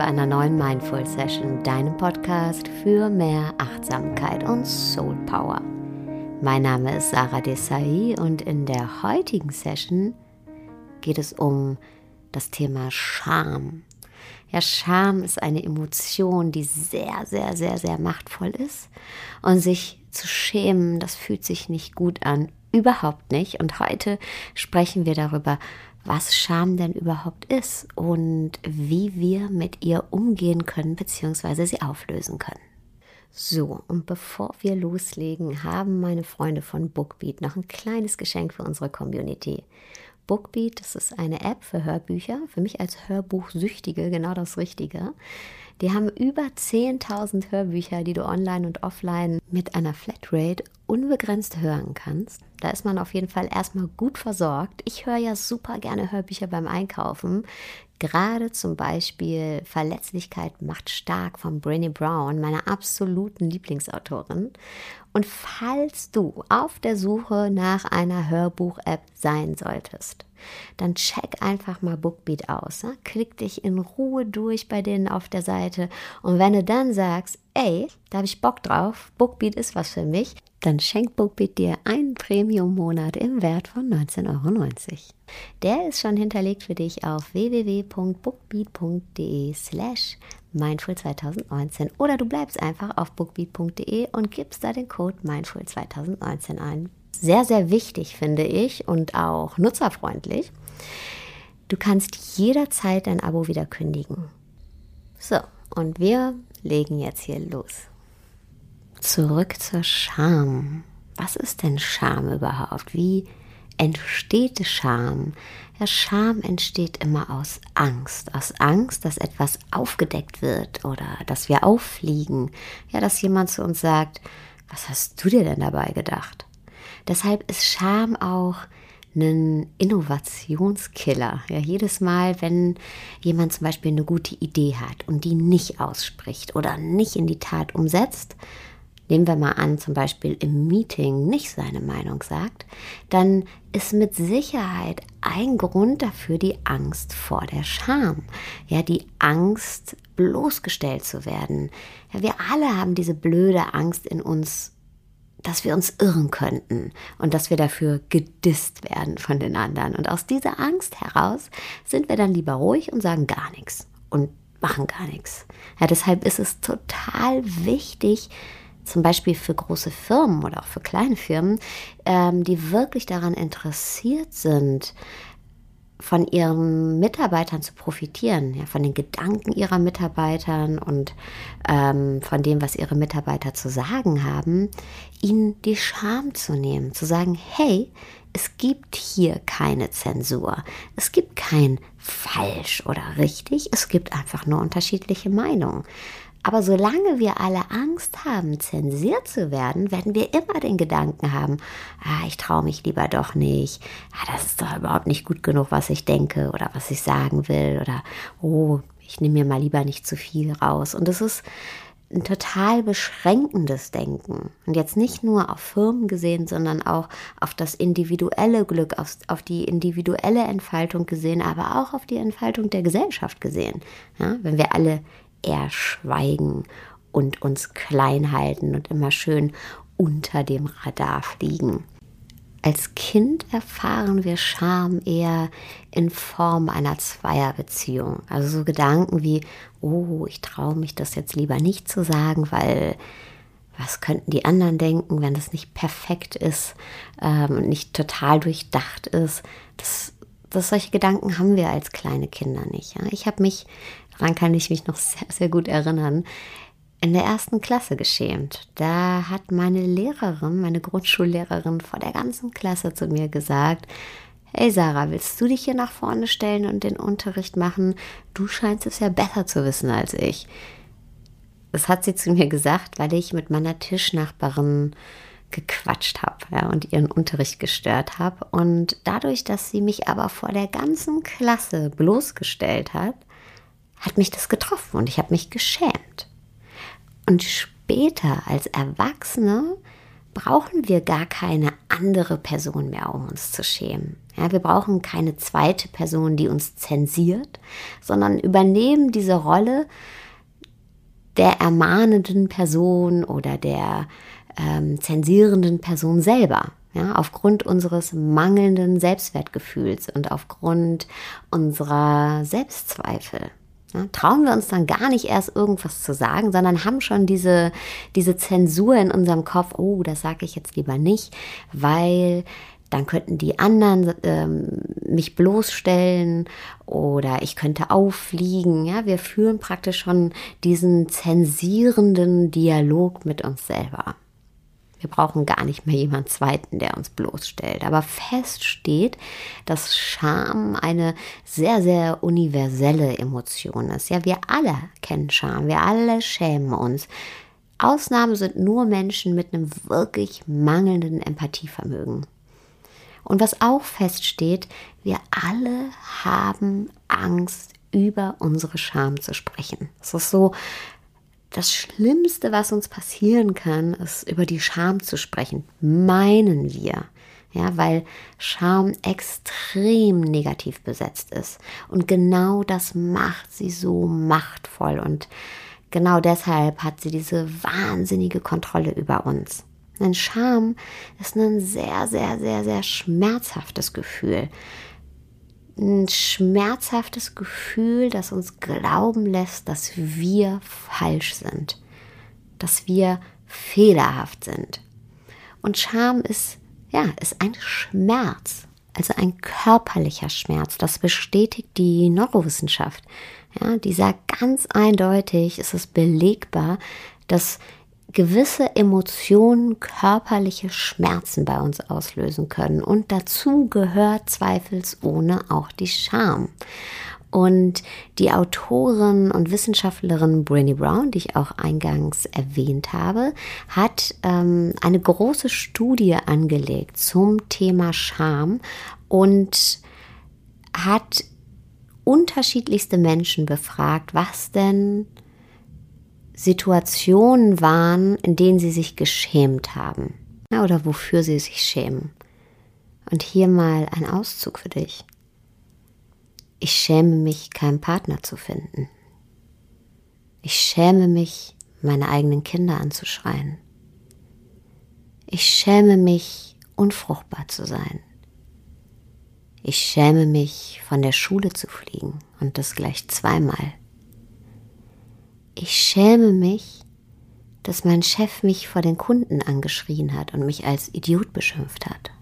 bei einer neuen Mindful Session, deinem Podcast für mehr Achtsamkeit und Soul Power. Mein Name ist Sarah Desai und in der heutigen Session geht es um das Thema Scham. Ja, Scham ist eine Emotion, die sehr, sehr, sehr, sehr machtvoll ist. Und sich zu schämen, das fühlt sich nicht gut an. Überhaupt nicht. Und heute sprechen wir darüber, was Scham denn überhaupt ist und wie wir mit ihr umgehen können bzw. sie auflösen können. So, und bevor wir loslegen, haben meine Freunde von Bookbeat noch ein kleines Geschenk für unsere Community. Bookbeat, das ist eine App für Hörbücher, für mich als Hörbuchsüchtige genau das Richtige. Die haben über 10.000 Hörbücher, die du online und offline mit einer Flatrate unbegrenzt hören kannst. Da ist man auf jeden Fall erstmal gut versorgt. Ich höre ja super gerne Hörbücher beim Einkaufen. Gerade zum Beispiel Verletzlichkeit macht stark von Brené Brown, meiner absoluten Lieblingsautorin. Und falls du auf der Suche nach einer Hörbuch-App sein solltest, dann check einfach mal Bookbeat aus. Ne? Klick dich in Ruhe durch bei denen auf der Seite. Und wenn du dann sagst, ey, da habe ich Bock drauf, Bookbeat ist was für mich, dann schenkt Bookbeat dir einen Premium-Monat im Wert von 19,90 Euro. Der ist schon hinterlegt für dich auf www.bookbeat.de slash Mindful 2019 oder du bleibst einfach auf bookbeat.de und gibst da den Code Mindful 2019 ein. Sehr, sehr wichtig finde ich und auch nutzerfreundlich. Du kannst jederzeit dein Abo wieder kündigen. So, und wir legen jetzt hier los. Zurück zur Scham. Was ist denn Scham überhaupt? Wie entsteht Scham? Ja, Scham entsteht immer aus Angst. Aus Angst, dass etwas aufgedeckt wird oder dass wir auffliegen. Ja, dass jemand zu uns sagt, was hast du dir denn dabei gedacht? Deshalb ist Scham auch ein Innovationskiller. Ja, jedes Mal, wenn jemand zum Beispiel eine gute Idee hat und die nicht ausspricht oder nicht in die Tat umsetzt, nehmen wir mal an, zum Beispiel im Meeting nicht seine Meinung sagt, dann ist mit Sicherheit ein Grund dafür die Angst vor der Scham. Ja, die Angst, bloßgestellt zu werden. Ja, wir alle haben diese blöde Angst in uns, dass wir uns irren könnten und dass wir dafür gedisst werden von den anderen. Und aus dieser Angst heraus sind wir dann lieber ruhig und sagen gar nichts und machen gar nichts. Ja, deshalb ist es total wichtig, zum Beispiel für große Firmen oder auch für kleine Firmen, ähm, die wirklich daran interessiert sind, von ihren Mitarbeitern zu profitieren, ja, von den Gedanken ihrer Mitarbeitern und ähm, von dem, was ihre Mitarbeiter zu sagen haben, ihnen die Scham zu nehmen, zu sagen, hey, es gibt hier keine Zensur, es gibt kein falsch oder richtig, es gibt einfach nur unterschiedliche Meinungen. Aber solange wir alle Angst haben, zensiert zu werden, werden wir immer den Gedanken haben, ah, ich traue mich lieber doch nicht, ah, das ist doch überhaupt nicht gut genug, was ich denke oder was ich sagen will oder oh, ich nehme mir mal lieber nicht zu viel raus. Und das ist ein total beschränkendes Denken. Und jetzt nicht nur auf Firmen gesehen, sondern auch auf das individuelle Glück, auf, auf die individuelle Entfaltung gesehen, aber auch auf die Entfaltung der Gesellschaft gesehen. Ja, wenn wir alle schweigen und uns klein halten und immer schön unter dem Radar fliegen. Als Kind erfahren wir Scham eher in Form einer Zweierbeziehung. Also so Gedanken wie, oh, ich traue mich das jetzt lieber nicht zu sagen, weil was könnten die anderen denken, wenn das nicht perfekt ist ähm, und nicht total durchdacht ist. Das, das solche Gedanken haben wir als kleine Kinder nicht. Ja? Ich habe mich daran kann ich mich noch sehr, sehr gut erinnern, in der ersten Klasse geschämt. Da hat meine Lehrerin, meine Grundschullehrerin vor der ganzen Klasse zu mir gesagt, Hey Sarah, willst du dich hier nach vorne stellen und den Unterricht machen? Du scheinst es ja besser zu wissen als ich. Das hat sie zu mir gesagt, weil ich mit meiner Tischnachbarin gequatscht habe ja, und ihren Unterricht gestört habe. Und dadurch, dass sie mich aber vor der ganzen Klasse bloßgestellt hat, hat mich das getroffen und ich habe mich geschämt. Und später als Erwachsene brauchen wir gar keine andere Person mehr, um uns zu schämen. Ja, wir brauchen keine zweite Person, die uns zensiert, sondern übernehmen diese Rolle der ermahnenden Person oder der ähm, zensierenden Person selber. Ja, aufgrund unseres mangelnden Selbstwertgefühls und aufgrund unserer Selbstzweifel. Ja, trauen wir uns dann gar nicht erst irgendwas zu sagen, sondern haben schon diese, diese Zensur in unserem Kopf, oh, das sage ich jetzt lieber nicht, weil dann könnten die anderen ähm, mich bloßstellen oder ich könnte auffliegen. Ja, wir führen praktisch schon diesen zensierenden Dialog mit uns selber. Wir brauchen gar nicht mehr jemand Zweiten, der uns bloßstellt. Aber fest steht, dass Scham eine sehr, sehr universelle Emotion ist. Ja, wir alle kennen Scham. Wir alle schämen uns. Ausnahmen sind nur Menschen mit einem wirklich mangelnden Empathievermögen. Und was auch feststeht, wir alle haben Angst, über unsere Scham zu sprechen. Es ist so, das Schlimmste, was uns passieren kann, ist über die Scham zu sprechen. Meinen wir. Ja, weil Scham extrem negativ besetzt ist. Und genau das macht sie so machtvoll. Und genau deshalb hat sie diese wahnsinnige Kontrolle über uns. Denn Scham ist ein sehr, sehr, sehr, sehr schmerzhaftes Gefühl ein schmerzhaftes Gefühl, das uns glauben lässt, dass wir falsch sind, dass wir fehlerhaft sind. Und Scham ist, ja, ist ein Schmerz, also ein körperlicher Schmerz. Das bestätigt die Neurowissenschaft. Ja, die sagt ganz eindeutig, ist es belegbar, dass gewisse Emotionen körperliche Schmerzen bei uns auslösen können. Und dazu gehört zweifelsohne auch die Scham. Und die Autorin und Wissenschaftlerin Brené Brown, die ich auch eingangs erwähnt habe, hat ähm, eine große Studie angelegt zum Thema Scham und hat unterschiedlichste Menschen befragt, was denn Situationen waren, in denen sie sich geschämt haben ja, oder wofür sie sich schämen. Und hier mal ein Auszug für dich. Ich schäme mich, keinen Partner zu finden. Ich schäme mich, meine eigenen Kinder anzuschreien. Ich schäme mich, unfruchtbar zu sein. Ich schäme mich, von der Schule zu fliegen und das gleich zweimal. Ich schäme mich, dass mein Chef mich vor den Kunden angeschrien hat und mich als Idiot beschimpft hat.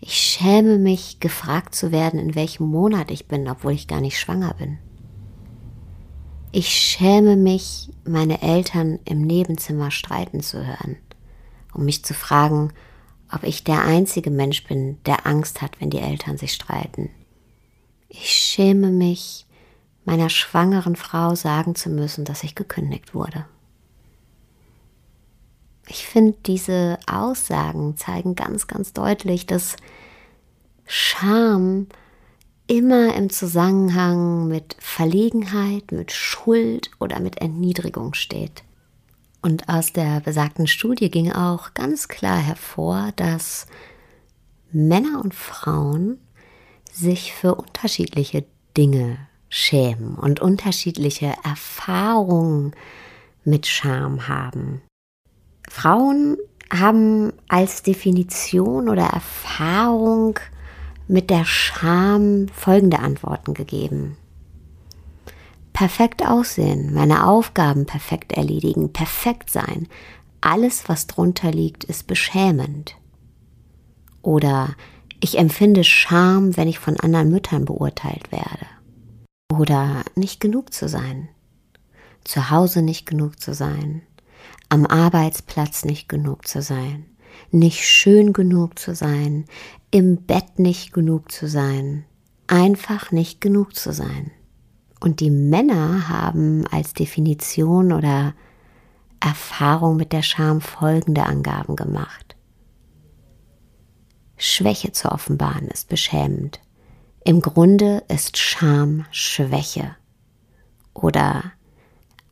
Ich schäme mich, gefragt zu werden, in welchem Monat ich bin, obwohl ich gar nicht schwanger bin. Ich schäme mich, meine Eltern im Nebenzimmer streiten zu hören, um mich zu fragen, ob ich der einzige Mensch bin, der Angst hat, wenn die Eltern sich streiten. Ich schäme mich, meiner schwangeren Frau sagen zu müssen, dass ich gekündigt wurde. Ich finde, diese Aussagen zeigen ganz, ganz deutlich, dass Scham immer im Zusammenhang mit Verlegenheit, mit Schuld oder mit Erniedrigung steht. Und aus der besagten Studie ging auch ganz klar hervor, dass Männer und Frauen sich für unterschiedliche Dinge schämen und unterschiedliche Erfahrungen mit Scham haben. Frauen haben als Definition oder Erfahrung mit der Scham folgende Antworten gegeben. Perfekt aussehen, meine Aufgaben perfekt erledigen, perfekt sein, alles, was drunter liegt, ist beschämend. Oder ich empfinde Scham, wenn ich von anderen Müttern beurteilt werde. Oder nicht genug zu sein. Zu Hause nicht genug zu sein. Am Arbeitsplatz nicht genug zu sein. Nicht schön genug zu sein. Im Bett nicht genug zu sein. Einfach nicht genug zu sein. Und die Männer haben als Definition oder Erfahrung mit der Scham folgende Angaben gemacht. Schwäche zu offenbaren ist beschämend. Im Grunde ist Scham Schwäche. Oder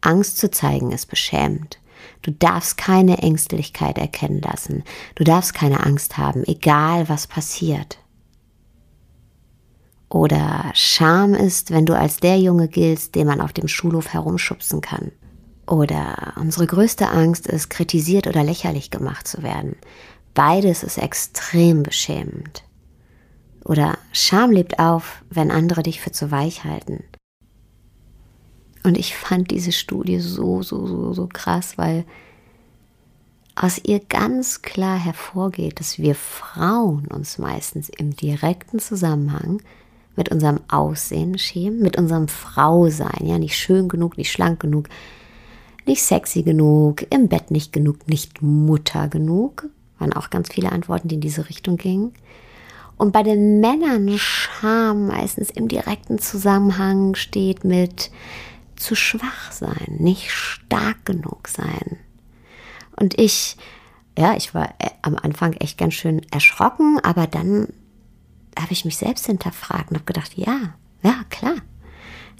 Angst zu zeigen ist beschämend. Du darfst keine Ängstlichkeit erkennen lassen. Du darfst keine Angst haben, egal was passiert. Oder Scham ist, wenn du als der Junge giltst, den man auf dem Schulhof herumschubsen kann. Oder unsere größte Angst ist, kritisiert oder lächerlich gemacht zu werden. Beides ist extrem beschämend. Oder Scham lebt auf, wenn andere dich für zu weich halten. Und ich fand diese Studie so, so, so, so krass, weil aus ihr ganz klar hervorgeht, dass wir Frauen uns meistens im direkten Zusammenhang mit unserem Aussehen schämen, mit unserem Frausein, ja, nicht schön genug, nicht schlank genug, nicht sexy genug, im Bett nicht genug, nicht Mutter genug. Waren auch ganz viele Antworten, die in diese Richtung gingen. Und bei den Männern Scham meistens im direkten Zusammenhang steht mit zu schwach sein, nicht stark genug sein. Und ich, ja, ich war äh, am Anfang echt ganz schön erschrocken, aber dann habe ich mich selbst hinterfragt und habe gedacht, ja, ja, klar.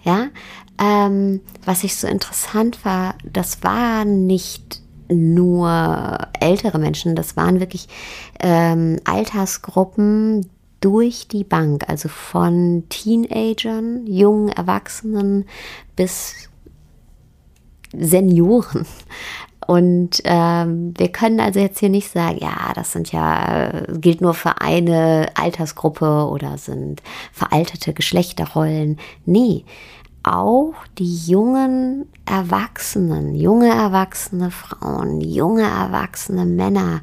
Ja, ähm, was ich so interessant war, das war nicht nur ältere Menschen, das waren wirklich ähm, Altersgruppen durch die Bank, also von Teenagern, jungen Erwachsenen bis Senioren. Und ähm, wir können also jetzt hier nicht sagen, ja, das sind ja, gilt nur für eine Altersgruppe oder sind veraltete Geschlechterrollen. Nee, auch die jungen Erwachsenen, junge erwachsene Frauen, junge erwachsene Männer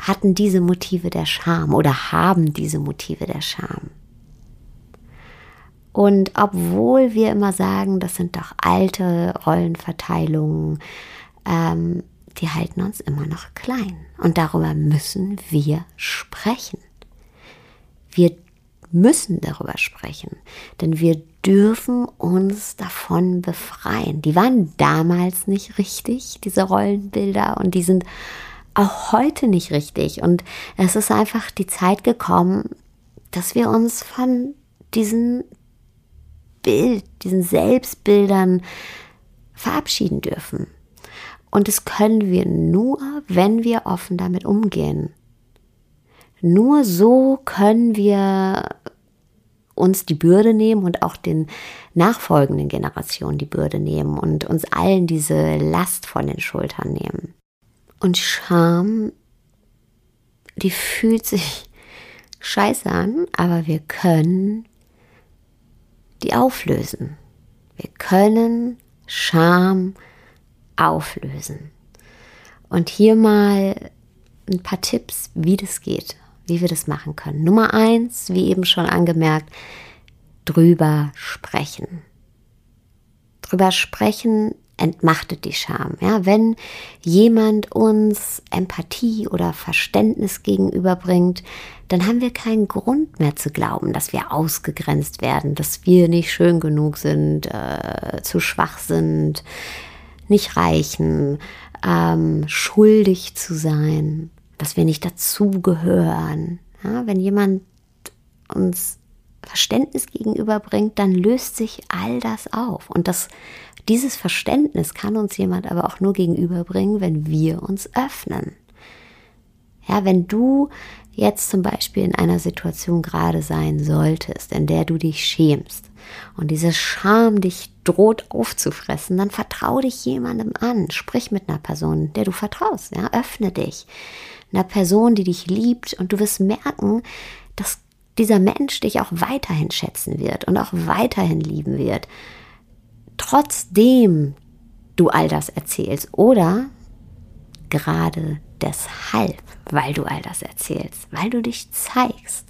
hatten diese Motive der Scham oder haben diese Motive der Scham. Und obwohl wir immer sagen, das sind doch alte Rollenverteilungen, ähm, die halten uns immer noch klein. Und darüber müssen wir sprechen. Wir müssen darüber sprechen, denn wir dürfen uns davon befreien. Die waren damals nicht richtig, diese Rollenbilder, und die sind auch heute nicht richtig. Und es ist einfach die Zeit gekommen, dass wir uns von diesen Bild, diesen Selbstbildern verabschieden dürfen. Und das können wir nur, wenn wir offen damit umgehen. Nur so können wir uns die Bürde nehmen und auch den nachfolgenden Generationen die Bürde nehmen und uns allen diese Last von den Schultern nehmen. Und Scham, die fühlt sich scheiße an, aber wir können die auflösen. Wir können Scham auflösen. Und hier mal ein paar Tipps, wie das geht, wie wir das machen können. Nummer eins, wie eben schon angemerkt, drüber sprechen. Drüber sprechen entmachtet die Scham. Ja, wenn jemand uns Empathie oder Verständnis gegenüberbringt, dann haben wir keinen Grund mehr zu glauben, dass wir ausgegrenzt werden, dass wir nicht schön genug sind, äh, zu schwach sind, nicht reichen, ähm, schuldig zu sein, dass wir nicht dazugehören. Ja, wenn jemand uns Verständnis gegenüberbringt, dann löst sich all das auf. Und das dieses Verständnis kann uns jemand aber auch nur gegenüberbringen, wenn wir uns öffnen. Ja, wenn du jetzt zum Beispiel in einer Situation gerade sein solltest, in der du dich schämst und diese Scham dich droht aufzufressen, dann vertrau dich jemandem an, sprich mit einer Person, der du vertraust, ja, öffne dich, einer Person, die dich liebt und du wirst merken, dass dieser Mensch dich auch weiterhin schätzen wird und auch weiterhin lieben wird trotzdem du all das erzählst oder gerade deshalb, weil du all das erzählst, weil du dich zeigst.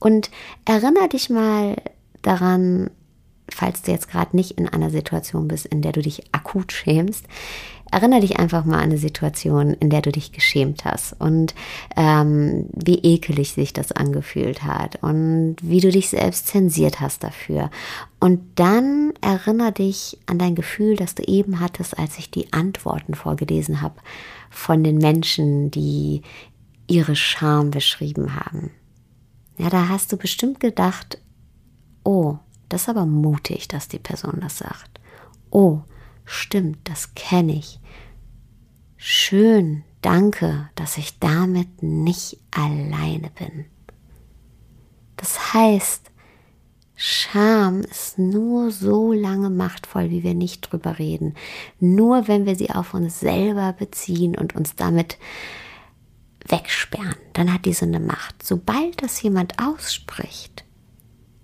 Und erinnere dich mal daran, falls du jetzt gerade nicht in einer Situation bist, in der du dich akut schämst, Erinnere dich einfach mal an eine Situation, in der du dich geschämt hast und ähm, wie ekelig sich das angefühlt hat und wie du dich selbst zensiert hast dafür. Und dann erinnere dich an dein Gefühl, das du eben hattest, als ich die Antworten vorgelesen habe von den Menschen, die ihre Scham beschrieben haben. Ja, da hast du bestimmt gedacht, oh, das ist aber mutig, dass die Person das sagt. Oh, Stimmt, das kenne ich. Schön, danke, dass ich damit nicht alleine bin. Das heißt, Scham ist nur so lange machtvoll, wie wir nicht drüber reden. Nur wenn wir sie auf uns selber beziehen und uns damit wegsperren, dann hat diese eine Macht. Sobald das jemand ausspricht,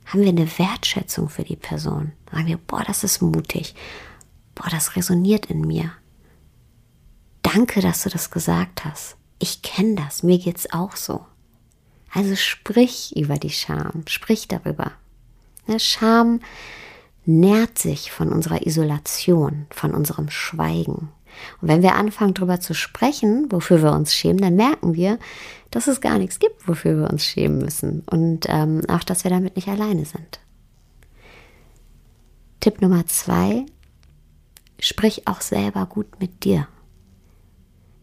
haben wir eine Wertschätzung für die Person. Sagen wir, boah, das ist mutig. Boah, das resoniert in mir. Danke, dass du das gesagt hast. Ich kenne das, mir geht's auch so. Also sprich über die Scham, sprich darüber. Ne, Scham nährt sich von unserer Isolation, von unserem Schweigen. Und wenn wir anfangen darüber zu sprechen, wofür wir uns schämen, dann merken wir, dass es gar nichts gibt, wofür wir uns schämen müssen. Und ähm, auch, dass wir damit nicht alleine sind. Tipp Nummer zwei, sprich auch selber gut mit dir.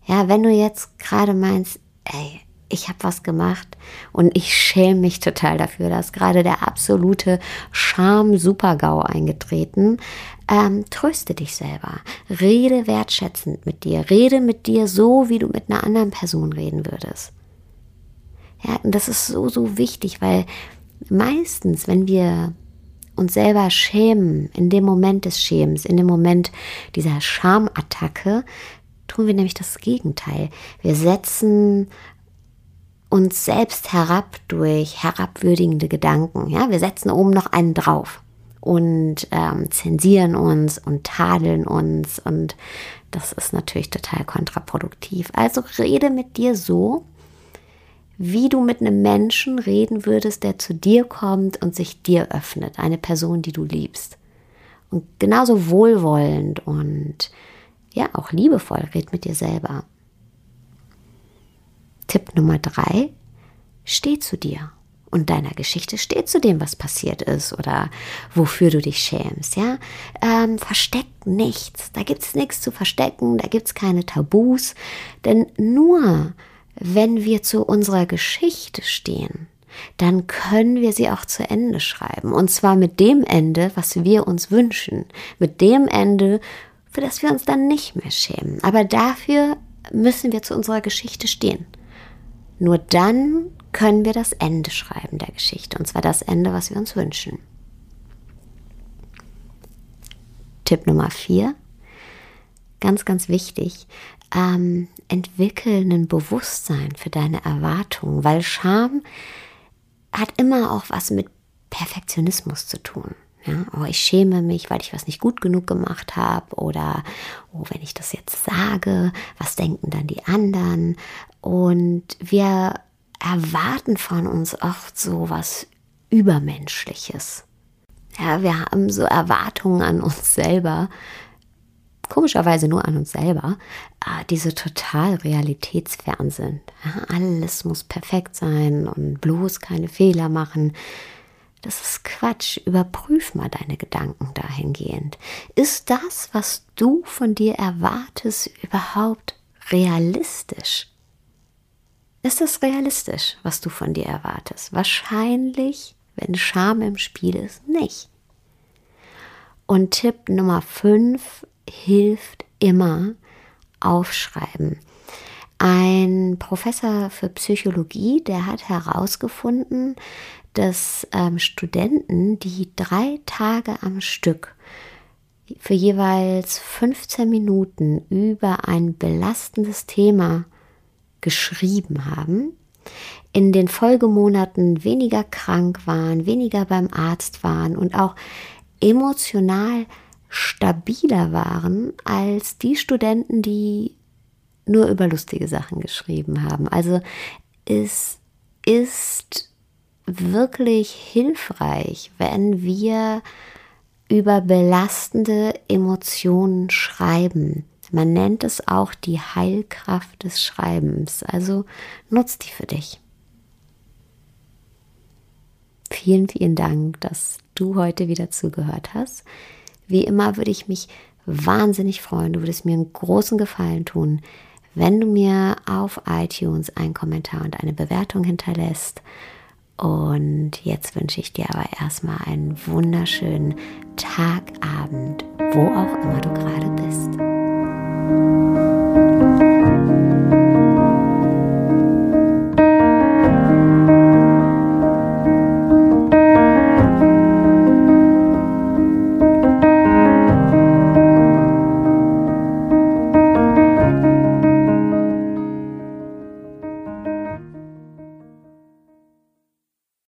Ja, wenn du jetzt gerade meinst, ey, ich habe was gemacht und ich schäme mich total dafür. Da ist gerade der absolute Scham-Supergau eingetreten. Ähm, tröste dich selber. Rede wertschätzend mit dir. Rede mit dir so, wie du mit einer anderen Person reden würdest. Ja, und das ist so, so wichtig, weil meistens, wenn wir uns selber schämen, in dem Moment des Schämens, in dem Moment dieser Schamattacke, tun wir nämlich das Gegenteil. Wir setzen uns selbst herab durch herabwürdigende Gedanken. Ja, wir setzen oben noch einen drauf und ähm, zensieren uns und tadeln uns und das ist natürlich total kontraproduktiv. Also rede mit dir so, wie du mit einem Menschen reden würdest, der zu dir kommt und sich dir öffnet, eine Person, die du liebst. Und genauso wohlwollend und ja, auch liebevoll red mit dir selber. Tipp Nummer drei, steh zu dir und deiner Geschichte, steh zu dem, was passiert ist oder wofür du dich schämst, ja. Ähm, versteck nichts, da gibt es nichts zu verstecken, da gibt es keine Tabus, denn nur wenn wir zu unserer Geschichte stehen, dann können wir sie auch zu Ende schreiben. Und zwar mit dem Ende, was wir uns wünschen. Mit dem Ende, für das wir uns dann nicht mehr schämen. Aber dafür müssen wir zu unserer Geschichte stehen. Nur dann können wir das Ende schreiben der Geschichte, und zwar das Ende, was wir uns wünschen. Tipp Nummer vier, ganz, ganz wichtig, ähm, entwickel ein Bewusstsein für deine Erwartungen, weil Scham hat immer auch was mit Perfektionismus zu tun. Ja, oh, ich schäme mich, weil ich was nicht gut genug gemacht habe. Oder, oh, wenn ich das jetzt sage, was denken dann die anderen? Und wir erwarten von uns oft so was Übermenschliches. Ja, wir haben so Erwartungen an uns selber, komischerweise nur an uns selber, äh, die so total realitätsfern sind. Alles muss perfekt sein und bloß keine Fehler machen. Das ist Quatsch. Überprüf mal deine Gedanken dahingehend. Ist das, was du von dir erwartest, überhaupt realistisch? Ist es realistisch, was du von dir erwartest? Wahrscheinlich, wenn Scham im Spiel ist, nicht. Und Tipp Nummer 5 hilft immer aufschreiben. Ein Professor für Psychologie, der hat herausgefunden, dass ähm, Studenten, die drei Tage am Stück für jeweils 15 Minuten über ein belastendes Thema geschrieben haben, in den Folgemonaten weniger krank waren, weniger beim Arzt waren und auch emotional stabiler waren als die Studenten, die nur über lustige Sachen geschrieben haben. Also es ist wirklich hilfreich, wenn wir über belastende Emotionen schreiben. Man nennt es auch die Heilkraft des Schreibens. Also nutzt die für dich. Vielen, vielen Dank, dass du heute wieder zugehört hast. Wie immer würde ich mich wahnsinnig freuen. Du würdest mir einen großen Gefallen tun, wenn du mir auf iTunes einen Kommentar und eine Bewertung hinterlässt. Und jetzt wünsche ich dir aber erstmal einen wunderschönen Tag, Abend, wo auch immer du gerade bist.